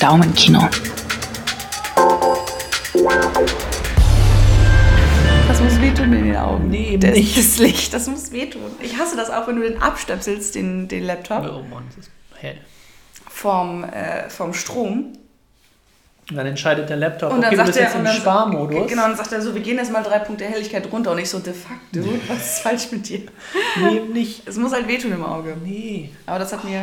Daumenkino. Das muss wehtun in den Augen. Nee, eben das, nicht. Das Licht, das muss wehtun. Ich hasse das auch, wenn du den abstöpselst, den, den Laptop, Oh Mann, es ist hell. vom, äh, vom Strom. Und dann entscheidet der Laptop, Und dann okay, du sagt bist er, jetzt im Sparmodus. Genau, und dann sagt er so, wir gehen jetzt mal drei Punkte Helligkeit runter. Und ich so, de facto, was ist falsch mit dir? Nee, eben nicht. Es muss halt wehtun im Auge. Nee. Aber das hat mir,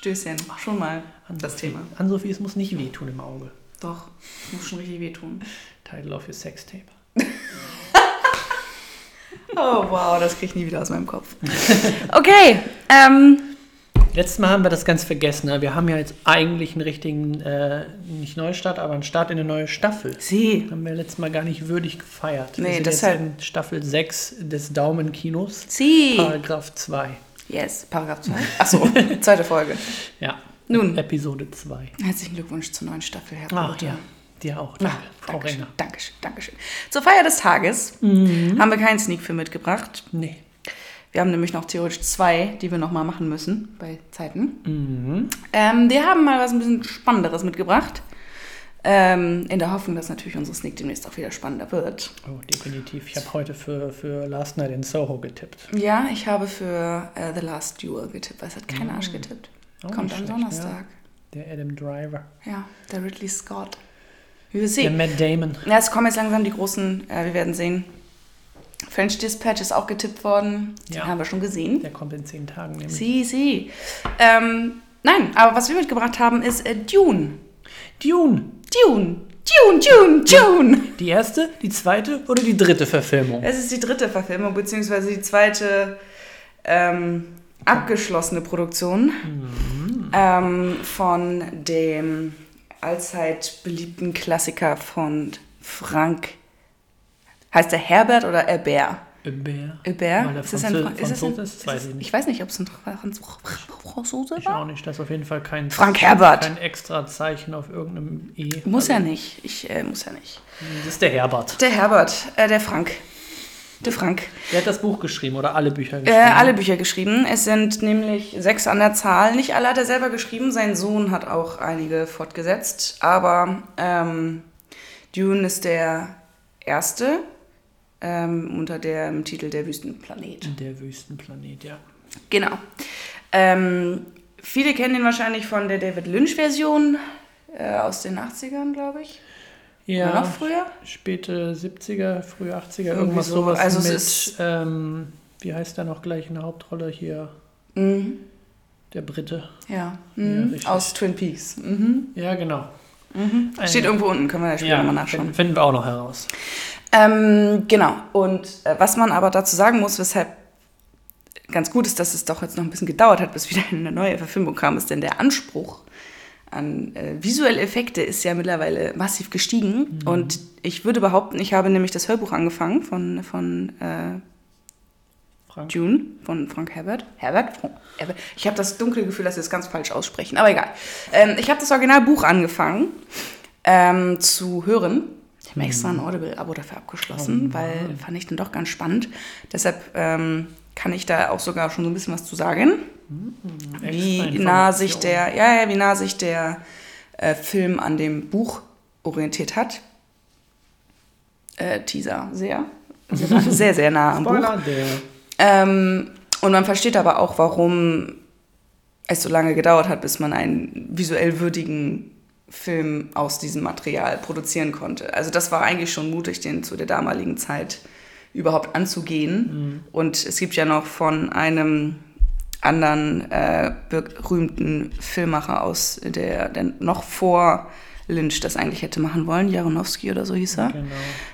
Stößchen, schon mal das Thema. An-Sophie, es muss nicht wehtun im Auge. Doch, es muss schon richtig wehtun. Title of your Sextape. Oh wow, das krieg ich nie wieder aus meinem Kopf. Okay, ähm, Letztes Mal haben wir das ganz vergessen. Ne? Wir haben ja jetzt eigentlich einen richtigen, äh, nicht Neustart, aber einen Start in eine neue Staffel. sie. Haben wir letztes Mal gar nicht würdig gefeiert. Nee, wir sind deshalb- jetzt in Staffel 6 des Daumenkinos. Sie. Paragraph 2. Yes, Paragraph 2. Achso, zweite Folge. Ja. Nun, Episode 2. herzlichen Glückwunsch zur neuen Staffel, Herr Ach Bruder. ja, dir auch. Danke, Frau Dankeschön, Renner. Dankeschön, Dankeschön. Zur Feier des Tages haben wir keinen Sneak-Film mitgebracht. Nee. Wir haben nämlich noch theoretisch zwei, die wir nochmal machen müssen bei Zeiten. Mhm. Ähm, wir haben mal was ein bisschen Spannenderes mitgebracht. Ähm, in der Hoffnung, dass natürlich unsere Sneak demnächst auch wieder spannender wird. Oh, definitiv. Ich habe heute für, für Last Night in Soho getippt. Ja, ich habe für äh, The Last Duel getippt, weil es hat kein Arsch getippt. Auch Kommt am schlecht, Donnerstag. Der Adam Driver. Ja. der Ridley Scott. Wir Der sehen. Matt Damon. Ja, es kommen jetzt langsam die großen, äh, wir werden sehen. French Dispatch ist auch getippt worden. Den Ja. haben wir schon gesehen. Der kommt in zehn Tagen nämlich. Sie, sie. Ähm, nein, aber was wir mitgebracht haben, ist äh, Dune. Dune. Dune. Dune, Dune, Dune. Die erste, die zweite oder die dritte Verfilmung? Es ist die dritte Verfilmung, beziehungsweise die zweite ähm, abgeschlossene Produktion ähm, von dem allzeit beliebten Klassiker von Frank. Heißt der Herbert oder Herbert? Hubert? Weil der Ist es ein, Franzö- Fra- ist es ein, Franzose ist, ist weiß es, ich nicht. ich weiß nicht, ob es ein Franz Franzose Ich war. auch nicht. Das ist auf jeden Fall kein, Frank Herbert. kein extra Zeichen auf irgendeinem E. Muss Also, ja nicht. Ich äh, muss ja nicht. Das ist der Herbert. Der Herbert, äh, der Frank. Der Frank. Der hat das Buch geschrieben oder alle Bücher Äh, geschrieben? alle Bücher geschrieben. Es sind nämlich sechs an der Zahl. Nicht alle hat er selber geschrieben. Sein Sohn hat auch einige fortgesetzt. Aber ähm, Dune ist der erste ähm, unter dem Titel Der Wüstenplanet. Der Wüstenplanet, ja. Genau. Ähm, viele kennen ihn wahrscheinlich von der David Lynch-Version äh, aus den 80ern, glaube ich. Ja, Oder noch früher? späte 70er, frühe 80er, Irgendwie irgendwas so. sowas Also mit, ist- ähm, wie heißt der noch gleich in der Hauptrolle hier? Mhm. Der Brite. Ja. Mhm. aus Twin Peaks. Mhm. Ja, genau. Steht irgendwo unten, können wir ja später Ja, nochmal nachschauen. finden wir auch noch heraus. Ähm, genau. Und äh, was man aber dazu sagen muss, weshalb ganz gut ist, dass es doch jetzt noch ein bisschen gedauert hat, bis wieder eine neue Verfilmung kam, ist denn der Anspruch an äh, visuelle Effekte ist ja mittlerweile massiv gestiegen. Und ich würde behaupten, ich habe nämlich das Hörbuch angefangen von, von äh, Frank. Dune, von Frank Herbert. Herbert? Frank Herbert. Ich habe das dunkle Gefühl, dass wir es ganz falsch aussprechen, aber egal. Ähm, ich habe das Originalbuch angefangen ähm, zu hören. Ich habe extra ein Audible-Abo dafür abgeschlossen, weil fand ich dann doch ganz spannend. Deshalb ähm, kann ich da auch sogar schon so ein bisschen was zu sagen. Wie Extra nah sich der, ja, ja, wie nah sich der äh, Film an dem Buch orientiert hat. Äh, Teaser, sehr. Sehr, sehr, sehr nah am Buch. Spoiler. Ähm, und man versteht aber auch, warum es so lange gedauert hat, bis man einen visuell würdigen Film aus diesem Material produzieren konnte. Also das war eigentlich schon mutig, den zu der damaligen Zeit überhaupt anzugehen. Und es gibt ja noch von einem anderen äh, berühmten Filmmacher aus der, der noch vor Lynch das eigentlich hätte machen wollen, Jaronowski oder so hieß er. Genau.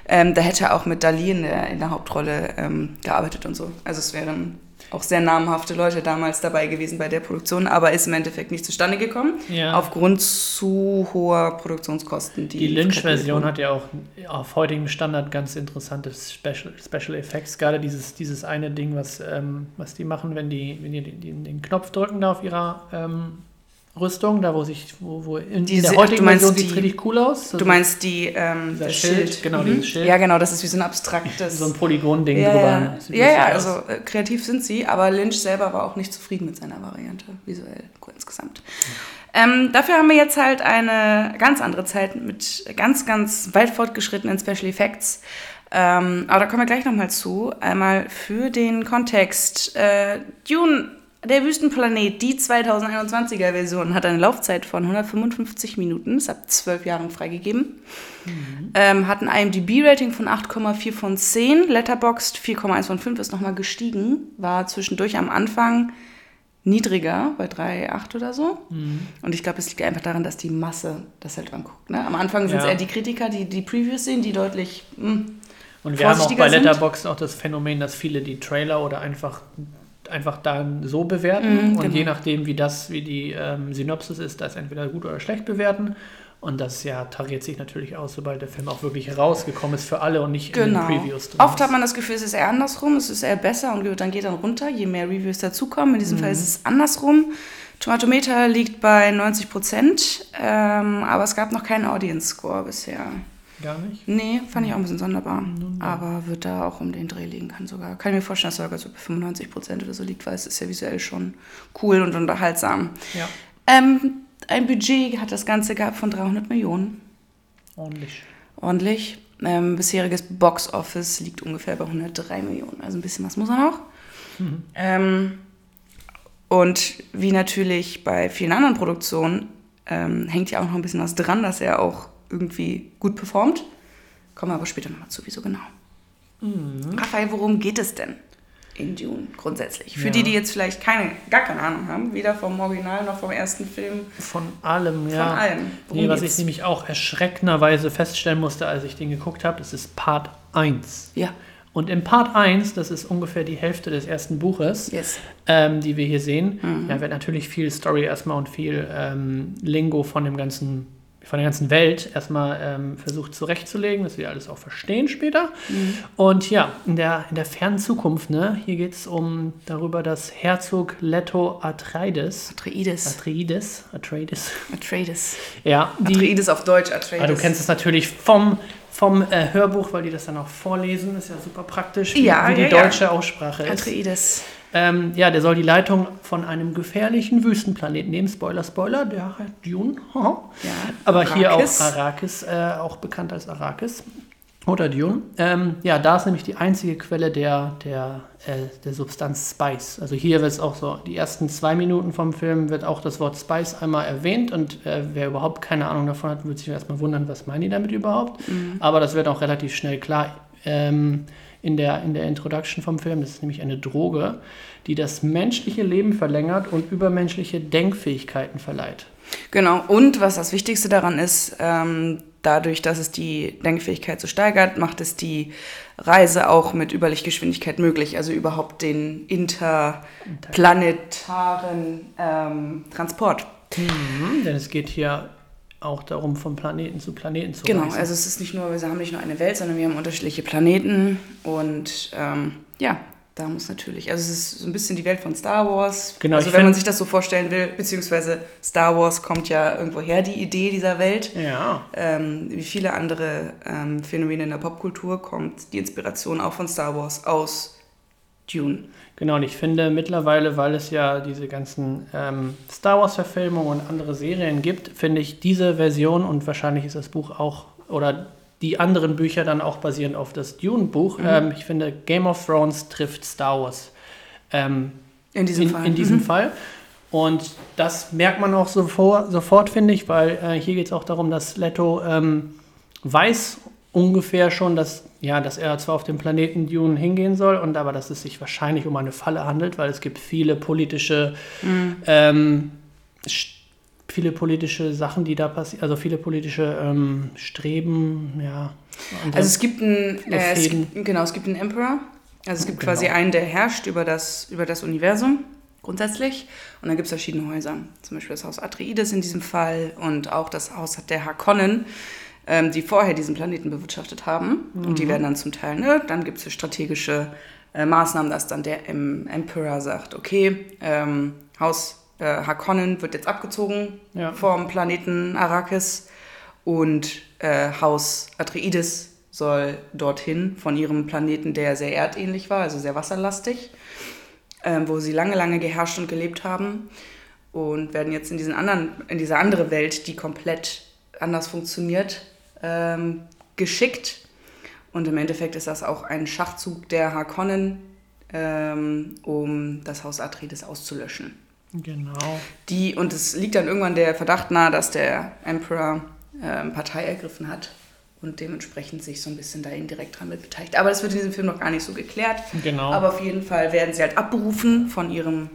Ähm, da hätte er auch mit Dali in der, in der Hauptrolle ähm, gearbeitet und so. Also es wären auch sehr namhafte Leute damals dabei gewesen bei der Produktion, aber ist im Endeffekt nicht zustande gekommen, Ja. aufgrund zu hoher Produktionskosten. Die, Die Lynch-Version hat ja auch auf heutigem Standard ganz interessante Special, Special Effects. Gerade dieses, dieses eine Ding, was, ähm, was die machen, wenn die, wenn die den, den Knopf drücken da auf ihrer ähm, Rüstung, da wo sich, wo, wo in, Die in der heutigen Version sieht es richtig cool aus. Du meinst die, ähm, das Schild, Schild. genau, Mhm. dieses Schild. Ja, genau, das ist wie so ein abstraktes. so ein Polygon-Ding ja, drüber. ja, ja, ja, also äh, kreativ sind sie, aber Lynch selber war auch nicht zufrieden mit seiner Variante, visuell insgesamt. Ähm, dafür haben wir jetzt halt eine ganz andere Zeit mit ganz, ganz weit fortgeschrittenen Special Effects. Ähm, aber da kommen wir gleich nochmal zu. Einmal für den Kontext. Äh, Dune, der Wüstenplanet, die 2021er Version, hat eine Laufzeit von 155 Minuten, ist ab 12 Jahren freigegeben. Ähm, hat ein IMDb-Rating von 8,4 von 10. Letterboxd 4,1 von 5 ist nochmal gestiegen. War zwischendurch am Anfang niedriger, bei 3,8 oder so. Und ich glaube, es liegt einfach daran, dass die Masse das halt anguckt. Ne? Am Anfang sind es Ja. eher die Kritiker, die die Previews sehen, die deutlich. Mh, Und wir haben auch bei. Letterboxd auch das Phänomen, dass viele die Trailer oder einfach einfach dann so bewerten Mhm, und genau. je nachdem, wie das, wie die ähm, Synopsis ist, das entweder gut oder schlecht bewerten. Und das ja tariert sich natürlich aus, sobald der Film auch wirklich herausgekommen ist für alle und nicht in Genau. den Previews drin Oft hat man das Gefühl, es ist eher andersrum, es ist eher besser und dann geht dann runter, je mehr Reviews dazukommen. In diesem Fall ist es andersrum. Tomatometer liegt bei 90 Prozent, ähm, aber es gab noch keinen Audience Score bisher. Gar nicht. Nee, fand ich auch ein bisschen sonderbar. Aber wird da auch um den Dreh liegen kann sogar. Kann ich mir vorstellen, dass sogar so bei 95 Prozent oder so liegt, weil es ist ja visuell schon cool und unterhaltsam. Ja, Ähm, ein Budget hat das Ganze gehabt von 300 Millionen. ordentlich. Ordentlich. Ähm, bisheriges Box Office liegt ungefähr bei 103 Millionen. Also ein bisschen was muss er noch. Ähm, und wie natürlich bei vielen anderen Produktionen ähm, hängt ja auch noch ein bisschen was dran, dass er auch irgendwie gut performt. Kommen wir aber später nochmal zu, wieso genau. Raphael, worum geht es denn in Dune grundsätzlich? Für Ja. die, die jetzt vielleicht keine, gar keine Ahnung haben, weder vom Original noch vom ersten Film, Von allem, ja. von allem. Worum Nee, was geht's? ich nämlich auch erschreckenderweise feststellen musste, als ich den geguckt habe, das ist Part 1. Ja, Und im Part 1, das ist ungefähr die Hälfte des ersten Buches, yes. ähm, die wir hier sehen, Mhm. da wird natürlich viel Story erstmal und viel ähm, Lingo von dem ganzen von der ganzen Welt erstmal ähm, versucht zurechtzulegen, dass wir alles auch verstehen später. Mhm. Und ja, in der, in der fernen Zukunft, ne, hier geht es um darüber, dass Herzog Leto Atreides, Atreides. Atreides, Atreides, Atreides. ja, die, Atreides auf Deutsch, Atreides. Ah, du kennst es natürlich vom, vom äh, Hörbuch, weil die das dann auch vorlesen. Ist ja super praktisch, wie, Ja, wie die ja, ja. deutsche Aussprache ist. Atreides. Ähm, ja, der soll die Leitung von einem gefährlichen Wüstenplaneten nehmen. Spoiler, Spoiler, der heißt Dune. Ja, Aber hier auch Arrakis. Arrakis, äh, auch bekannt als Arrakis. Oder Dune. Ähm, ja, da ist nämlich die einzige Quelle der, der, äh, der Substanz Spice. Also hier wird es auch so, die ersten zwei Minuten vom Film wird auch das Wort Spice einmal erwähnt und äh, wer überhaupt keine Ahnung davon hat, wird sich erstmal wundern, was meinen die damit überhaupt. Aber das wird auch relativ schnell klar ähm, in, der, in der Introduction vom Film. Das ist nämlich eine Droge, die das menschliche Leben verlängert und übermenschliche Denkfähigkeiten verleiht. Genau. Und was das Wichtigste daran ist, ähm, dadurch, dass es die Denkfähigkeit so steigert, macht es die Reise auch mit Überlichtgeschwindigkeit möglich. Also überhaupt den interplanetaren ähm, Transport. Mhm, denn es geht hier auch darum, von Planeten zu Planeten zu Genau. reisen. Also es ist nicht nur, wir haben nicht nur eine Welt, sondern wir haben unterschiedliche Planeten. Und ähm, ja, da muss natürlich, also es ist so ein bisschen die Welt von Star Wars. Genau, Also wenn man sich das so vorstellen will, beziehungsweise Star Wars kommt ja irgendwo her, die Idee dieser Welt. ja, Ähm, wie viele andere ähm, Phänomene in der Popkultur kommt die Inspiration auch von Star Wars aus Dune. genau. Und ich finde mittlerweile, weil es ja diese ganzen ähm, Star Wars-Verfilmungen und andere Serien gibt, finde ich diese Version und wahrscheinlich ist das Buch auch oder die anderen Bücher dann auch basierend auf das Dune-Buch. Mhm. Ähm, ich finde, Game of Thrones trifft Star Wars. Ähm, In diesem in, Fall. In diesem Mhm. Fall. Und das merkt man auch sofort, sofort finde ich, weil äh, hier geht es auch darum, dass Leto ähm, weiß ungefähr schon, dass, ja, dass er zwar auf dem Planeten Dune hingehen soll, und aber dass es sich wahrscheinlich um eine Falle handelt, weil es gibt viele politische, Mhm. ähm, viele politische Sachen, die da passieren, also viele politische ähm, Streben, ja. Also es gibt einen, äh, es gibt, genau, es gibt einen Emperor. Also es gibt Genau. quasi einen, der herrscht über das, über das Universum grundsätzlich. Und dann gibt es verschiedene Häuser. Zum Beispiel das Haus Atreides in diesem Fall und auch das Haus der Harkonnen, ähm, die vorher diesen Planeten bewirtschaftet haben. Und Mhm. die werden dann zum Teil, ne, dann gibt es strategische äh, Maßnahmen, dass dann der em Emperor sagt, okay, ähm, Haus äh, Harkonnen wird jetzt abgezogen Ja. vom Planeten Arrakis und äh, Haus Atreides soll dorthin von ihrem Planeten, der sehr erdähnlich war, also sehr wasserlastig, ähm, wo sie lange, lange geherrscht und gelebt haben und werden jetzt in diesen anderen, in diese andere Welt, die komplett anders funktioniert, ähm, geschickt. Und im Endeffekt ist das auch ein Schachzug der Harkonnen, ähm, um das Haus Atreides auszulöschen. Genau. Die, und es liegt dann irgendwann der Verdacht nahe, dass der Emperor ähm, Partei ergriffen hat und dementsprechend sich so ein bisschen da indirekt dran mit beteiligt. Aber das wird in diesem Film noch gar nicht so geklärt. Genau. Aber auf jeden Fall werden sie halt abberufen von ihrem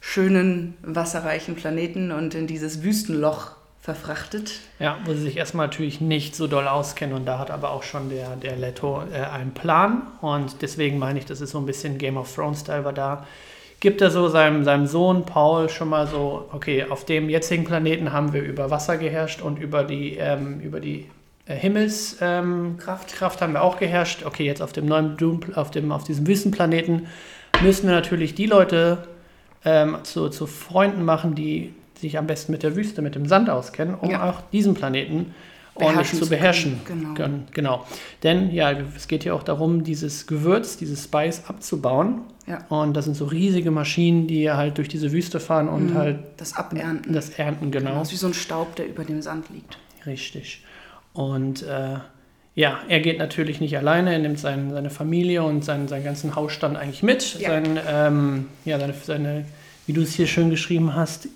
schönen, wasserreichen Planeten und in dieses Wüstenloch verfrachtet. Ja, wo sie sich erstmal natürlich nicht so doll auskennen und da hat aber auch schon der, der Leto äh, einen Plan und deswegen meine ich, das ist so ein bisschen Game of Thrones-Style, weil da gibt er so seinem, seinem Sohn Paul schon mal so, okay, auf dem jetzigen Planeten haben wir über Wasser geherrscht und über die, ähm, über die äh, Himmelskraft ähm, Kraft, Kraft haben wir auch geherrscht. Okay, jetzt auf dem neuen Dune, auf, dem, auf diesem Wüstenplaneten müssen wir natürlich die Leute ähm, zu, zu Freunden machen, die sich am besten mit der Wüste, mit dem Sand auskennen, um Ja. auch diesen Planeten ordentlich zu beherrschen. können, genau. genau. Denn ja, es geht ja auch darum, dieses Gewürz, dieses Spice abzubauen. Ja. Und das sind so riesige Maschinen, die halt durch diese Wüste fahren und halt Das Abernten. das ernten, genau. Das ist wie so ein Staub, der über dem Sand liegt. Richtig. Und äh, ja, er geht natürlich nicht alleine, er nimmt sein, seine Familie und seinen, seinen ganzen Hausstand eigentlich mit. Ja. Sein, ähm, ja, seine, seine, wie du es hier schön geschrieben hast,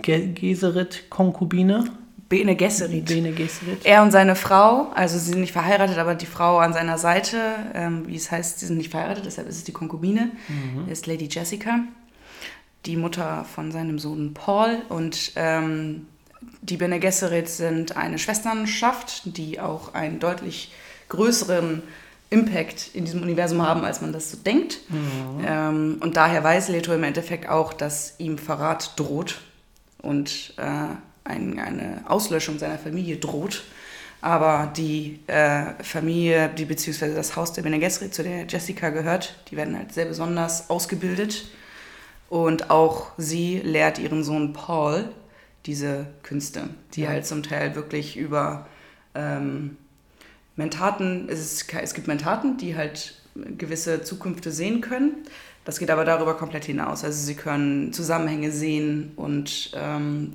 Ge Geserit-Konkubine. Bene Gesserit. Bene Geserit. Er und seine Frau, also sie sind nicht verheiratet, aber die Frau an seiner Seite, ähm, wie es heißt, sie sind nicht verheiratet, deshalb ist es die Konkubine, ist Lady Jessica, die Mutter von seinem Sohn Paul. Und ähm, die Bene Gesserit sind eine Schwesternschaft, die auch einen deutlich größeren Impact in diesem Universum haben, als man das so denkt. Ähm, und daher weiß Leto im Endeffekt auch, dass ihm Verrat droht und äh, ein, eine Auslöschung seiner Familie droht. Aber die äh, Familie, die beziehungsweise das Haus der Bene Gesserit, zu der Jessica gehört, die werden halt sehr besonders ausgebildet. Und auch sie lehrt ihren Sohn Paul diese Künste, die Ja. halt zum Teil wirklich über ähm, Mentaten, es, ist, es gibt Mentaten, die halt gewisse Zukünfte sehen können. Das geht aber darüber komplett hinaus. Also sie können Zusammenhänge sehen und ähm,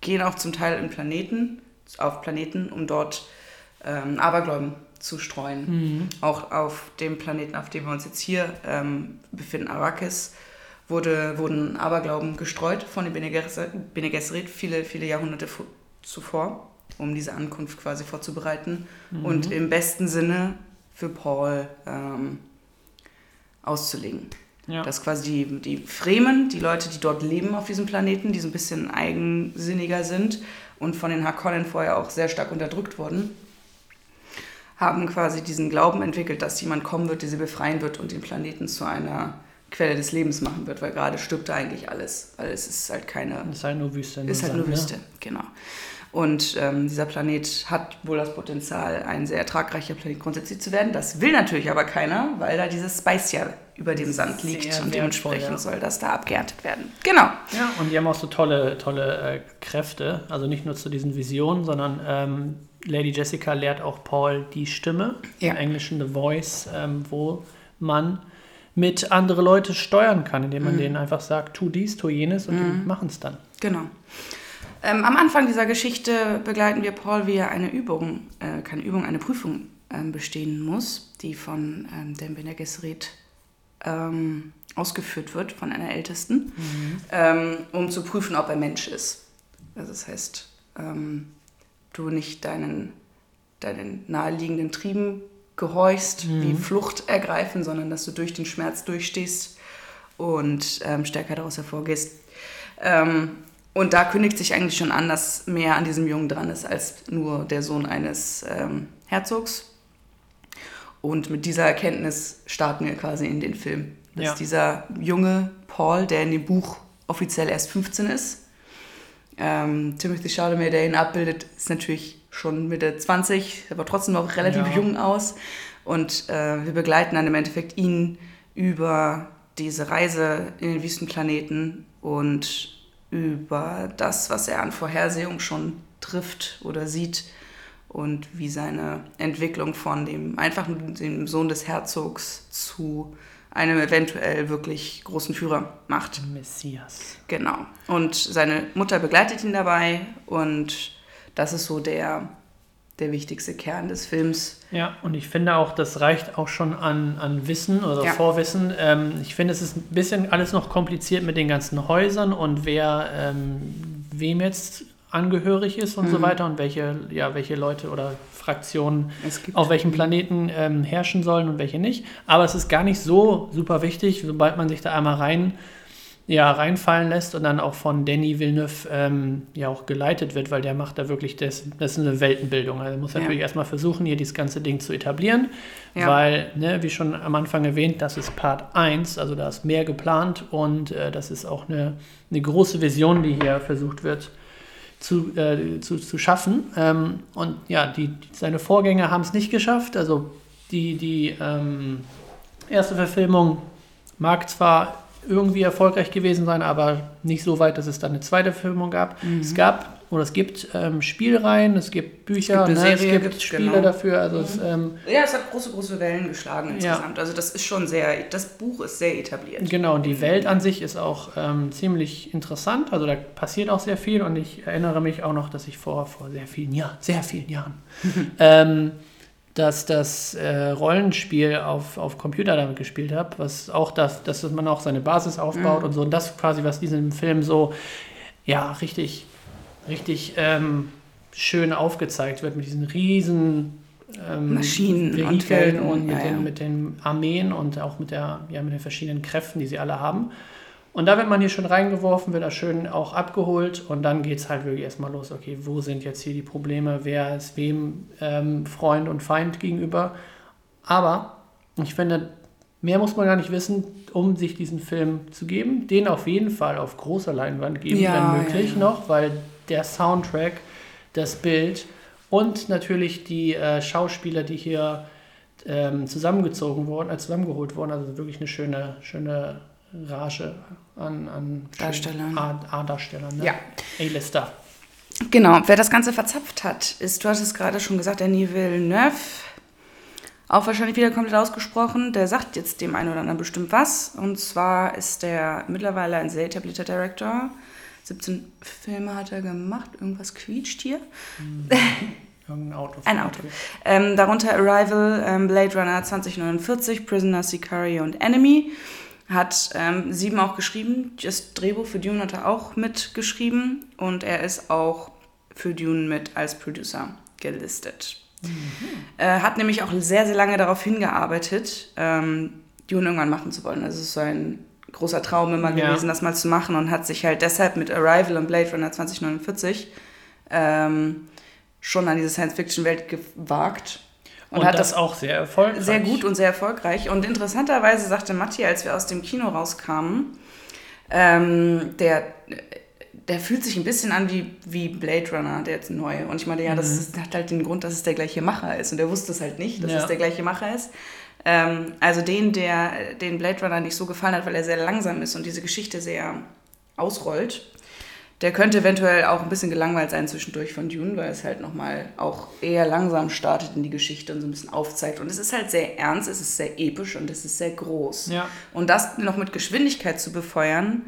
gehen auch zum Teil in Planeten, auf Planeten, um dort ähm, Aberglauben zu streuen. Auch auf dem Planeten, auf dem wir uns jetzt hier ähm, befinden, Arrakis, wurde, wurden Aberglauben gestreut von den Bene Gesserit, viele, viele Jahrhunderte zuvor, um diese Ankunft quasi vorzubereiten und im besten Sinne für Paul ähm, auszulegen. Ja. Dass quasi die, die Fremen, die Leute, die dort leben auf diesem Planeten, die so ein bisschen eigensinniger sind und von den Harkonnen vorher auch sehr stark unterdrückt wurden, haben quasi diesen Glauben entwickelt, dass jemand kommen wird, der sie befreien wird und den Planeten zu einer Quelle des Lebens machen wird, weil gerade stirbt da eigentlich alles, weil es ist halt keine ist halt nur Wüste. ist halt nur ne? Wüste, genau. Und ähm, dieser Planet hat wohl das Potenzial, ein sehr ertragreicher Planet grundsätzlich zu werden. Das will natürlich aber keiner, weil da dieses Spice ja über dem Sand liegt Sehr und dementsprechend ja. soll das da abgeerntet werden. Genau. Ja, und die haben auch so tolle, tolle äh, Kräfte. Also nicht nur zu diesen Visionen, sondern ähm, Lady Jessica lehrt auch Paul die Stimme, Ja. im Englischen The Voice, ähm, wo man mit andere Leute steuern kann, indem man denen einfach sagt, tu dies, tu jenes und die machen es dann. Genau. Ähm, am Anfang dieser Geschichte begleiten wir Paul, wie er eine Übung, äh, keine Übung, eine Prüfung ähm, bestehen muss, die von ähm, dem Bene Gesserit ähm, ausgeführt wird, von einer Ältesten, ähm, um zu prüfen, ob er Mensch ist. Also das heißt, ähm, du nicht deinen, deinen naheliegenden Trieben gehorchst, wie Flucht ergreifen, sondern dass du durch den Schmerz durchstehst und ähm, stärker daraus hervorgehst. Und da kündigt sich eigentlich schon an, dass mehr an diesem Jungen dran ist als nur der Sohn eines ähm, Herzogs. Und mit dieser Erkenntnis starten wir quasi in den Film. Dass Ja. dieser junge Paul, der in dem Buch offiziell erst 15 ist, ähm, Timothy Chalamet, der ihn abbildet, ist natürlich schon Mitte 20, aber trotzdem noch relativ Ja. jung aus. Und äh, wir begleiten dann im Endeffekt ihn über diese Reise in den Wüstenplaneten und über das, was er an Vorhersehung schon trifft oder sieht und wie seine Entwicklung von dem einfachen dem Sohn des Herzogs zu einem eventuell wirklich großen Führer macht. Messias. Genau. Und seine Mutter begleitet ihn dabei und das ist so der, der wichtigste Kern des Films. Ja, und ich finde auch, das reicht auch schon an, an Wissen oder Ja. Vorwissen. Ähm, ich finde, es ist ein bisschen alles noch kompliziert mit den ganzen Häusern und wer ähm, wem jetzt angehörig ist und so weiter und welche, ja, welche Leute oder Fraktionen auf welchem Planeten ähm, herrschen sollen und welche nicht. Aber es ist gar nicht so super wichtig, sobald man sich da einmal rein, ja, reinfallen lässt und dann auch von Danny Villeneuve ähm, ja auch geleitet wird, weil der macht da wirklich, das, das ist eine Weltenbildung. Also er muss Ja. natürlich erstmal versuchen, hier dieses ganze Ding zu etablieren, Ja. weil, ne, wie schon am Anfang erwähnt, das ist Part 1, also da ist mehr geplant und äh, das ist auch eine, eine große Vision, die hier versucht wird zu, äh, zu, zu schaffen. Ähm, und ja, die, seine Vorgänger haben es nicht geschafft. Also die, die ähm, erste Verfilmung mag zwar irgendwie erfolgreich gewesen sein, aber nicht so weit, dass es dann eine zweite Verfilmung gab. Es gab oder es gibt ähm, Spielreihen, es gibt Bücher, Mhm. Es gibt ne, es gibt Spiele genau. dafür. Also es, ähm, Ja, es hat große, große Wellen geschlagen Ja. insgesamt. Also das ist schon sehr, das Buch ist sehr etabliert. Genau, und die Welt an sich ist auch ähm, ziemlich interessant. Also da passiert auch sehr viel und ich erinnere mich auch noch, dass ich vor, vor sehr vielen Jahren, sehr vielen Jahren, ähm, dass das äh, Rollenspiel auf, auf Computer damit gespielt habe, was auch das, dass man auch seine Basis aufbaut und so. Und das quasi, was diesem Film so, ja, richtig, richtig ähm, schön aufgezeigt wird mit diesen riesen ähm, Maschinen und Vehikeln Welten, und mit, ja, den, ja. mit den Armeen und auch mit, der, ja, mit den verschiedenen Kräften, die sie alle haben. Und da wird man hier schon reingeworfen, wird da schön auch abgeholt und dann geht es halt wirklich erstmal los, okay, wo sind jetzt hier die Probleme, wer ist wem ähm, Freund und Feind gegenüber. Aber ich finde, mehr muss man gar nicht wissen, um sich diesen Film zu geben. Den auf jeden Fall auf großer Leinwand geben, Ja, wenn möglich ja. noch, weil der Soundtrack, das Bild und natürlich die äh, Schauspieler, die hier ähm, zusammengezogen wurden, äh, zusammengeholt wurden, also wirklich eine schöne, schöne Rage an, an Darstellern. A-Darstellern, ne? Ja. A-Lister. Genau, wer das Ganze verzapft hat, ist, du hattest gerade schon gesagt, Denis Villeneuve. Auch wahrscheinlich wieder komplett ausgesprochen. Der sagt jetzt dem einen oder anderen bestimmt was. Und zwar ist der mittlerweile ein sehr etablierter Director. 17 Filme hat er gemacht. Irgendwas quietscht hier. Irgendein Auto. Ein Auto. Ähm, darunter Arrival, ähm, Blade Runner 2049, Prisoner, Sicario und Enemy. Hat ähm, sieben auch geschrieben. Das Drehbuch für Dune hat er auch mitgeschrieben. Und er ist auch für Dune mit als Producer gelistet. Äh, hat nämlich auch sehr, sehr lange darauf hingearbeitet, ähm, Dune irgendwann machen zu wollen. Also es ist so ein großer Traum immer Ja. gewesen, das mal zu machen und hat sich halt deshalb mit Arrival und Blade Runner 2049 ähm, schon an diese Science-Fiction-Welt gewagt. Und, hat das, auch sehr erfolgreich. sehr gut und sehr erfolgreich. Und interessanterweise sagte Matti, als wir aus dem Kino rauskamen, ähm, der, der fühlt sich ein bisschen an wie, wie Blade Runner, der jetzt neue. Und ich meine, ja, das ist, hat halt den Grund, dass es der gleiche Macher ist. Und er wusste es halt nicht, dass Ja. es der gleiche Macher ist. Ähm, also den, der den Blade Runner nicht so gefallen hat, weil er sehr langsam ist und diese Geschichte sehr ausrollt, der könnte eventuell auch ein bisschen gelangweilt sein zwischendurch von Dune, weil es halt nochmal auch eher langsam startet in die Geschichte und so ein bisschen aufzeigt. Und es ist halt sehr ernst, es ist sehr episch und es ist sehr groß. Ja. Und das noch mit Geschwindigkeit zu befeuern,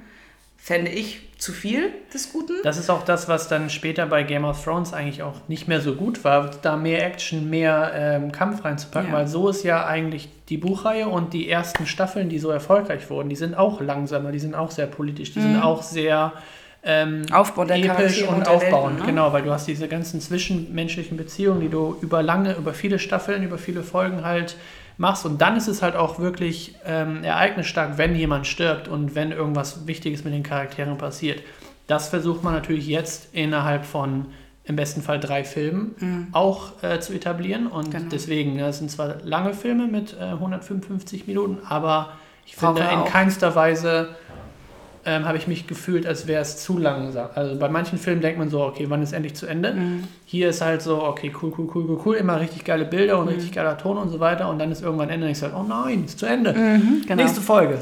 fände ich zu viel des Guten. Das ist auch das, was dann später bei Game of Thrones eigentlich auch nicht mehr so gut war, da mehr Action, mehr ähm, Kampf reinzupacken, Ja. weil so ist ja eigentlich die Buchreihe und die ersten Staffeln, die so erfolgreich wurden, die sind auch langsamer, die sind auch sehr politisch, die sind auch sehr ähm, Aufbau der episch und aufbauend, Welten, ne? genau, weil du hast diese ganzen zwischenmenschlichen Beziehungen, die du über lange, über viele Staffeln, über viele Folgen halt machst und dann ist es halt auch wirklich ähm, ereignisstark, wenn jemand stirbt und wenn irgendwas Wichtiges mit den Charakteren passiert. Das versucht man natürlich jetzt innerhalb von im besten Fall drei Filmen auch äh, zu etablieren und Mhm. Genau. deswegen, das sind zwar lange Filme mit äh, 155 Minuten, aber ich finde in auch. keinster Weise ähm, habe ich mich gefühlt, als wäre es zu langsam. Also bei manchen Filmen denkt man so, okay, wann ist endlich zu Ende? Mhm. Hier ist halt so, okay, cool, cool, cool, cool, cool, immer richtig geile Bilder und richtig geiler Ton und so weiter und dann ist irgendwann Ende und ich sage, oh nein, ist zu Ende. genau. Nächste Folge.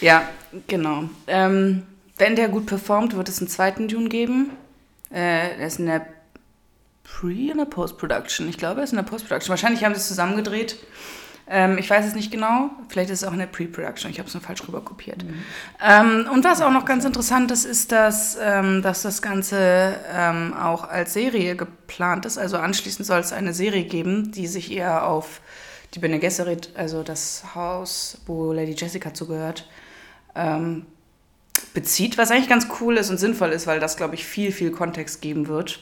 Ja, genau. Ähm, wenn der gut performt, wird es einen zweiten Dune geben. Äh, er ist in der Pre- und der Post-Production. Ich glaube, er ist in der Post-Production. Wahrscheinlich haben sie es zusammengedreht. Ähm, ich weiß es nicht genau. Vielleicht ist es auch in der Pre-Production. Ich habe es nur falsch rüber kopiert. Mhm. Ähm, und was auch noch ganz interessant ist, ist, dass, ähm, dass das Ganze ähm, auch als Serie geplant ist. Also anschließend soll es eine Serie geben, die sich eher auf die Bene Gesserit, also das Haus, wo Lady Jessica zugehört, ähm, bezieht, was eigentlich ganz cool ist und sinnvoll ist, weil das, glaube ich, viel, viel Kontext geben wird.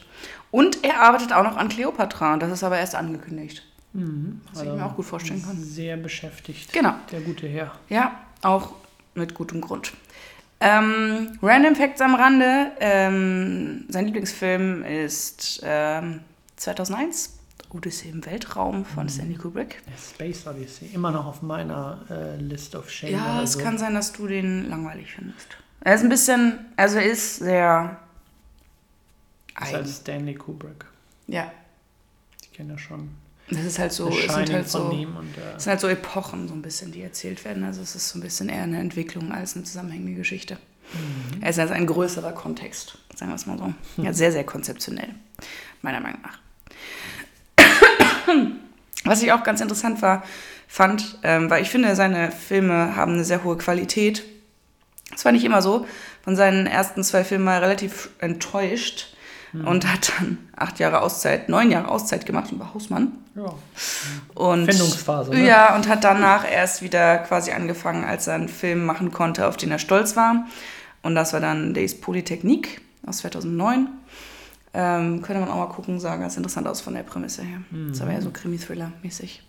Und er arbeitet auch noch an Cleopatra, das ist aber erst angekündigt. Mhm. Was ich mir auch gut vorstellen kann. Sehr beschäftigt. Genau. Der gute Herr. Ja, auch mit gutem Grund. Ähm, Random Facts am Rande. Ähm, sein Lieblingsfilm ist ähm, 2001, Odyssee im Weltraum von Mhm. Stanley Kubrick. Space Odyssey. Immer noch auf meiner äh, List of Shame. Ja, es so. kann sein, dass du den langweilig findest. Er ist ein bisschen, also er ist sehr ist eigen. halt Stanley Kubrick. Ja, Ich kenne ja schon. Das ist halt so, es sind halt so. Und, äh, es sind halt so Epochen so ein bisschen, die erzählt werden. Also es ist so ein bisschen eher eine Entwicklung als eine zusammenhängende Geschichte. Mhm. Er ist also ein größerer Kontext, sagen wir es mal so. Ja, sehr, sehr konzeptionell, meiner Meinung nach. Was ich auch ganz interessant war, fand, ähm, weil ich finde, seine Filme haben eine sehr hohe Qualität. Das war nicht immer so. Von seinen ersten zwei Filmen war er relativ enttäuscht und hat dann acht Jahre Auszeit, neun Jahre Auszeit gemacht und war Hausmann. ja. Und, Findungsphase, ne? Ja, und hat danach erst wieder quasi angefangen, als er einen Film machen konnte, auf den er stolz war. Und das war dann Days Polytechnik aus 2009. Ähm, könnte man auch mal gucken, sah ganz interessant aus von der Prämisse her. Das war ja so Krimi-Thriller-mäßig.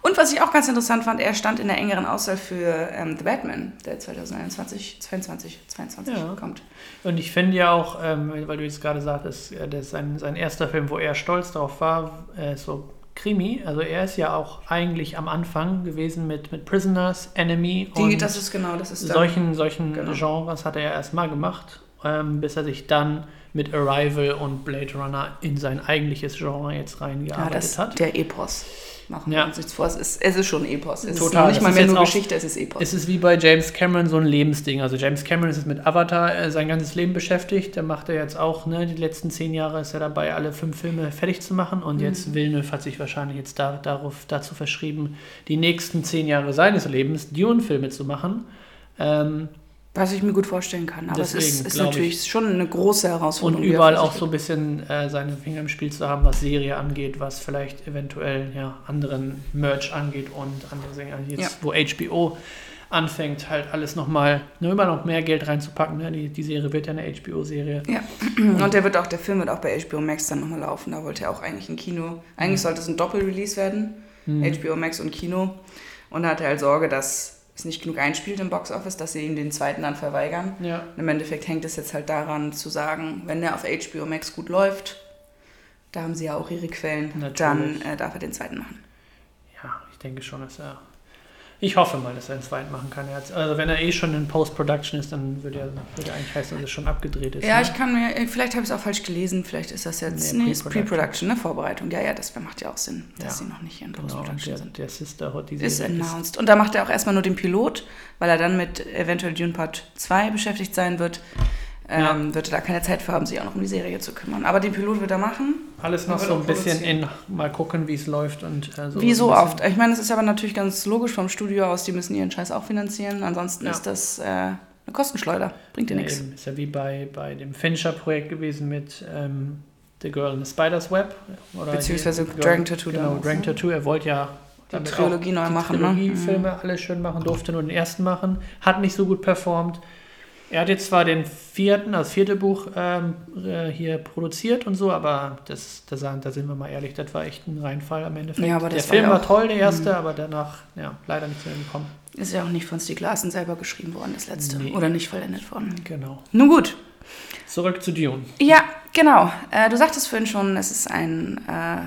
Und was ich auch ganz interessant fand, er stand in der engeren Auswahl für ähm, The Batman, der 2021, 22, 22 Ja. kommt. Und ich finde ja auch, ähm, weil du jetzt gerade sagtest, äh, das ist sein, sein erster Film, wo er stolz drauf war, äh, so Krimi. Also er ist ja auch eigentlich am Anfang gewesen mit, mit Prisoners, Enemy Die, und das ist genau, das ist solchen, solchen Genau. Genres hat er ja erstmal gemacht, ähm, bis er sich dann mit Arrival und Blade Runner in sein eigentliches Genre jetzt ja, reingearbeitet das, hat. der Epos. Machen Ja. wir uns nichts vor. Es ist, es ist schon Epos. Es Total, ist nicht mal mehr nur auch- Geschichte, es ist Epos. Es ist wie bei James Cameron so ein Lebensding. Also James Cameron ist jetzt mit Avatar äh, sein ganzes Leben beschäftigt. Da macht er jetzt auch, ne, die letzten zehn Jahre ist er dabei, alle fünf Filme fertig zu machen. Und Mhm. jetzt Villeneuve hat sich wahrscheinlich jetzt da, darauf, dazu verschrieben, die nächsten zehn Jahre seines Lebens Dune-Filme zu machen. Ähm, Was ich mir gut vorstellen kann. Aber es Deswegen, ist, ist glaub natürlich schon eine große und Herausforderung. er überall auch so ein bisschen äh, seine Finger im Spiel zu haben, was Serie angeht, was vielleicht eventuell ja, anderen Merch angeht und andere Dinge. Also jetzt, wo HBO anfängt, halt alles nochmal, ne, immer noch mehr Geld reinzupacken. Ne? Die, die Serie wird ja eine HBO-Serie. Ja, und der wird auch, der Film wird auch bei HBO Max dann nochmal laufen. Da wollte er auch eigentlich ein Kino. Eigentlich sollte es ein Doppelrelease werden. HBO Max und Kino. Und da hat er halt Sorge, dass es nicht genug einspielt im Boxoffice, dass sie ihm den zweiten dann verweigern. Ja. Und Im Endeffekt hängt es jetzt halt daran zu sagen, wenn der auf HBO Max gut läuft, da haben sie ja auch ihre Quellen, Natürlich. dann äh, darf er den zweiten machen. ja, ich denke schon, dass er. Ich hoffe mal, dass er einen zweiten machen kann. Also wenn er eh schon in Post-Production ist, dann würde er, würde eigentlich heißen, dass es schon abgedreht ist. Ja, ne? ich kann mir, vielleicht habe ich es auch falsch gelesen, vielleicht ist das jetzt, Nee, nee, ist Pre-Production. Pre-Production, ne, Vorbereitung. Ja, ja, das macht ja auch Sinn, dass Ja. sie noch nicht in Genau, Post-Production der, sind. der Sisterhood, die Ist announced. Und da macht er auch erstmal nur den Pilot, weil er dann mit eventuell Dune Part 2 beschäftigt sein wird. Ähm, Wird er da keine Zeit für haben, sich auch noch um die Serie zu kümmern. Aber den Pilot wird er machen. Alles noch so ein bisschen in, mal gucken, wie es läuft und äh, so. Wie so oft. Ich meine, es ist aber natürlich ganz logisch vom Studio aus, die müssen ihren Scheiß auch finanzieren. Ansonsten Ja. ist das äh, eine Kostenschleuder. Bringt dir Ja, nichts. Ist ja wie bei, bei dem Fincher-Projekt gewesen mit ähm, The Girl in the Spider's Web. Oder Beziehungsweise die- Dragon Tattoo Genau, damals, Dragon ne? Tattoo. Er wollte ja Die Trilogie neu die machen, ne? Trilogie-Filme alle schön machen, durfte nur den ersten machen. Hat nicht so gut performt. Er hat jetzt zwar den vierten, das vierte Buch ähm, äh, hier produziert und so, aber das, das, da sind wir mal ehrlich, das war echt ein Reinfall am Endeffekt. Ja, aber der das war Film ja war toll, der erste, aber danach ja, leider nicht zu Ende gekommen. Ist ja auch nicht von Steve Larsen selber geschrieben worden, das letzte. Nee. Oder nicht vollendet worden. Genau. Nun gut. Zurück zu Dune. Ja, genau. Äh, du sagtest vorhin schon, es ist ein äh,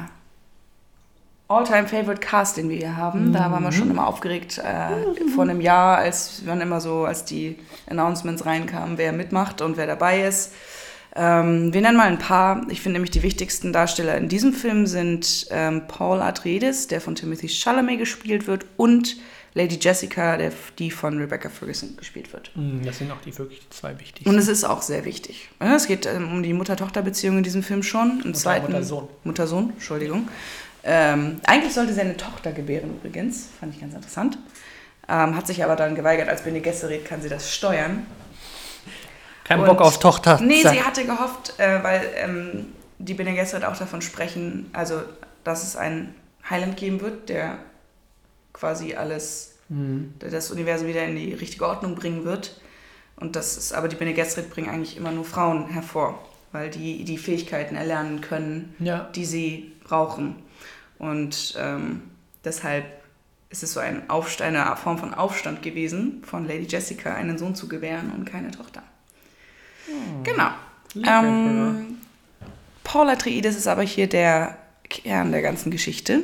All-Time-Favorite Cast, den wir hier haben. Da waren wir schon immer aufgeregt äh, vor einem Jahr, als wir immer so, als die Announcements reinkamen, wer mitmacht und wer dabei ist. Ähm, wir nennen mal ein paar. Ich finde nämlich die wichtigsten Darsteller in diesem Film sind ähm, Paul Atreides, der von Timothy Chalamet gespielt wird, und Lady Jessica, der, die von Rebecca Ferguson gespielt wird. Mm, Das sind auch die wirklich zwei wichtigsten. Und es ist auch sehr wichtig. Es geht ähm, um die Mutter-Tochter-Beziehung in diesem Film schon. Im Mutter- zweiten Mutter-Sohn. Mutter-Sohn, Entschuldigung. Ähm, eigentlich sollte sie eine Tochter gebären übrigens, fand ich ganz interessant. Ähm, hat sich aber dann geweigert, als Bene Gesserit kann sie das steuern. Kein Und- Bock auf Tochter. Nee, sie hatte gehofft, äh, weil ähm, die Bene Gesserit auch davon sprechen, also dass es einen Heiland geben wird, der quasi alles, Mhm. das Universum wieder in die richtige Ordnung bringen wird. Und das ist, aber die Bene Gesserit bringen eigentlich immer nur Frauen hervor, weil die die Fähigkeiten erlernen können, Ja. die sie brauchen. Und ähm, deshalb ist es so ein eine Form von Aufstand gewesen, von Lady Jessica einen Sohn zu gebären und keine Tochter. Genau. Ähm, Paul Atreides ist aber hier der Kern der ganzen Geschichte.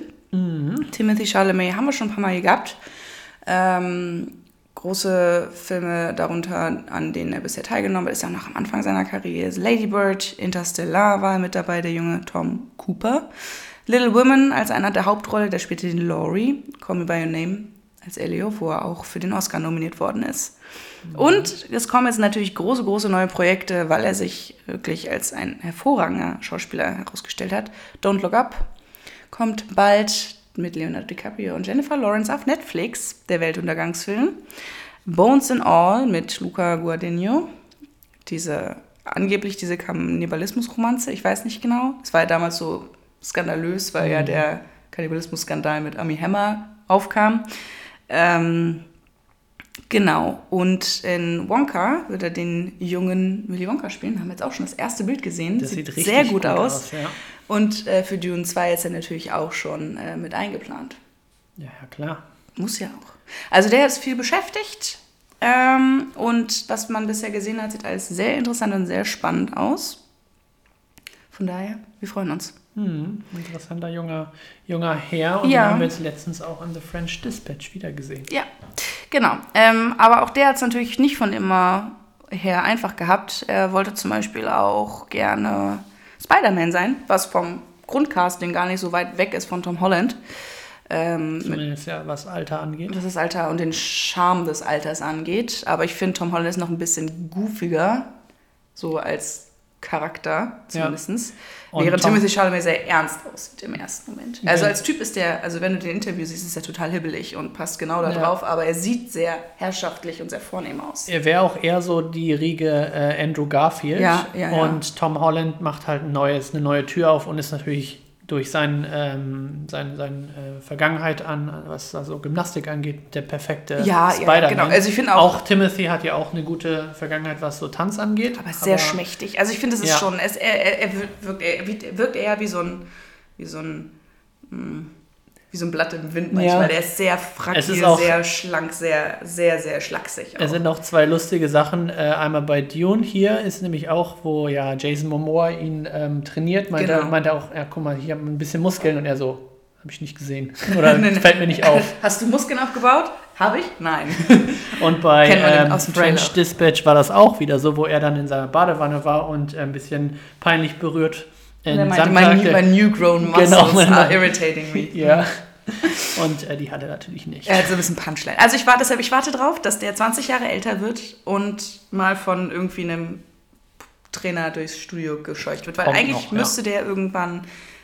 Timothy Chalamet haben wir schon ein paar Mal gehabt. Ähm, große Filme darunter, an denen er bisher teilgenommen hat, ist ja noch am Anfang seiner Karriere. Lady Bird, Interstellar war mit dabei, der junge Tom Cooper. Little Women als einer der Hauptrolle, der spielte den Laurie. Call Me By Your Name als Elio, wo er auch für den Oscar nominiert worden ist. Und es kommen jetzt natürlich große, große neue Projekte, weil er sich wirklich als ein hervorragender Schauspieler herausgestellt hat. Don't Look Up kommt bald mit Leonardo DiCaprio und Jennifer Lawrence auf Netflix, der Weltuntergangsfilm. Bones and All mit Luca Guadagnino. Diese, angeblich diese Kannibalismus-Romanze, ich weiß nicht genau. Es war ja damals so skandalös, weil ja der Kannibalismus-Skandal mit Ami Hammer aufkam. Ähm, genau. Und in Wonka wird er den jungen Willy Wonka spielen. Haben wir jetzt auch schon das erste Bild gesehen. Das sieht richtig sehr gut, gut aus. aus, ja. Und äh, für Dune 2 ist er natürlich auch schon äh, mit eingeplant. Ja, ja, klar. Muss ja auch. Also der ist viel beschäftigt. Ähm, und was man bisher gesehen hat, sieht alles sehr interessant und sehr spannend aus. Von daher, wir freuen uns. Hm, interessanter junger, junger Herr. Und Ja. den haben wir jetzt letztens auch in The French Dispatch wiedergesehen. Ja, genau. Ähm, aber auch der hat es natürlich nicht von immer her einfach gehabt. Er wollte zum Beispiel auch gerne Spider-Man sein, was vom Grundcasting gar nicht so weit weg ist von Tom Holland. Ähm, mit Zumindest ja, was Alter angeht. was das Alter und den Charme des Alters angeht. Aber ich finde, Tom Holland ist noch ein bisschen goofiger, so als Charakter zumindest. Und Während Tom- Timothy Chalamet sehr ernst aussieht im ersten Moment. Also als Typ ist der, also wenn du den Interview siehst, ist er total hibbelig und passt genau da Ja. drauf, aber er sieht sehr herrschaftlich und sehr vornehm aus. Er wäre auch eher so die Riege äh, Andrew Garfield. Ja, ja, ja. Und Tom Holland macht halt ein neues, eine neue Tür auf und ist natürlich durch sein, ähm, sein, sein äh, Vergangenheit an, was also Gymnastik angeht, der perfekte Ja, ja, Spider-Man. genau. Also ich finde auch- Auch Timothy hat ja auch eine gute Vergangenheit, was so Tanz angeht. Aber sehr schmächtig. Also ich finde, es ist Ja. schon, es, er, er, wirkt, er wirkt- eher wie so ein, wie so ein, hm, wie so ein Blatt im Wind manchmal. Ja. Der ist sehr fragil, Es ist auch- sehr schlank, sehr, sehr, sehr schlaksig. Es auch. sind noch zwei lustige Sachen. Äh, einmal bei Dune hier ist nämlich auch, wo ja Jason Momoa ihn ähm, trainiert, meint, er, Genau. meint er auch, ja, guck mal, hier haben wir ein bisschen Muskeln und er so, habe ich nicht gesehen. Oder fällt mir nicht auf. Hast du Muskeln aufgebaut? Habe ich? Nein. Und bei ähm, French Trailer. Dispatch war das auch wieder so, wo er dann in seiner Badewanne war und äh, ein bisschen peinlich berührt in er meinte, my, my new grown muscles Genau, are irritating me. Ja. Und äh, die hat er natürlich nicht. Er hat so ein bisschen Punchline. Also ich warte deshalb, ich warte drauf, dass der 20 Jahre älter wird und mal von irgendwie einem Trainer durchs Studio gescheucht wird. Weil Kommt eigentlich noch, ja. müsste der irgendwann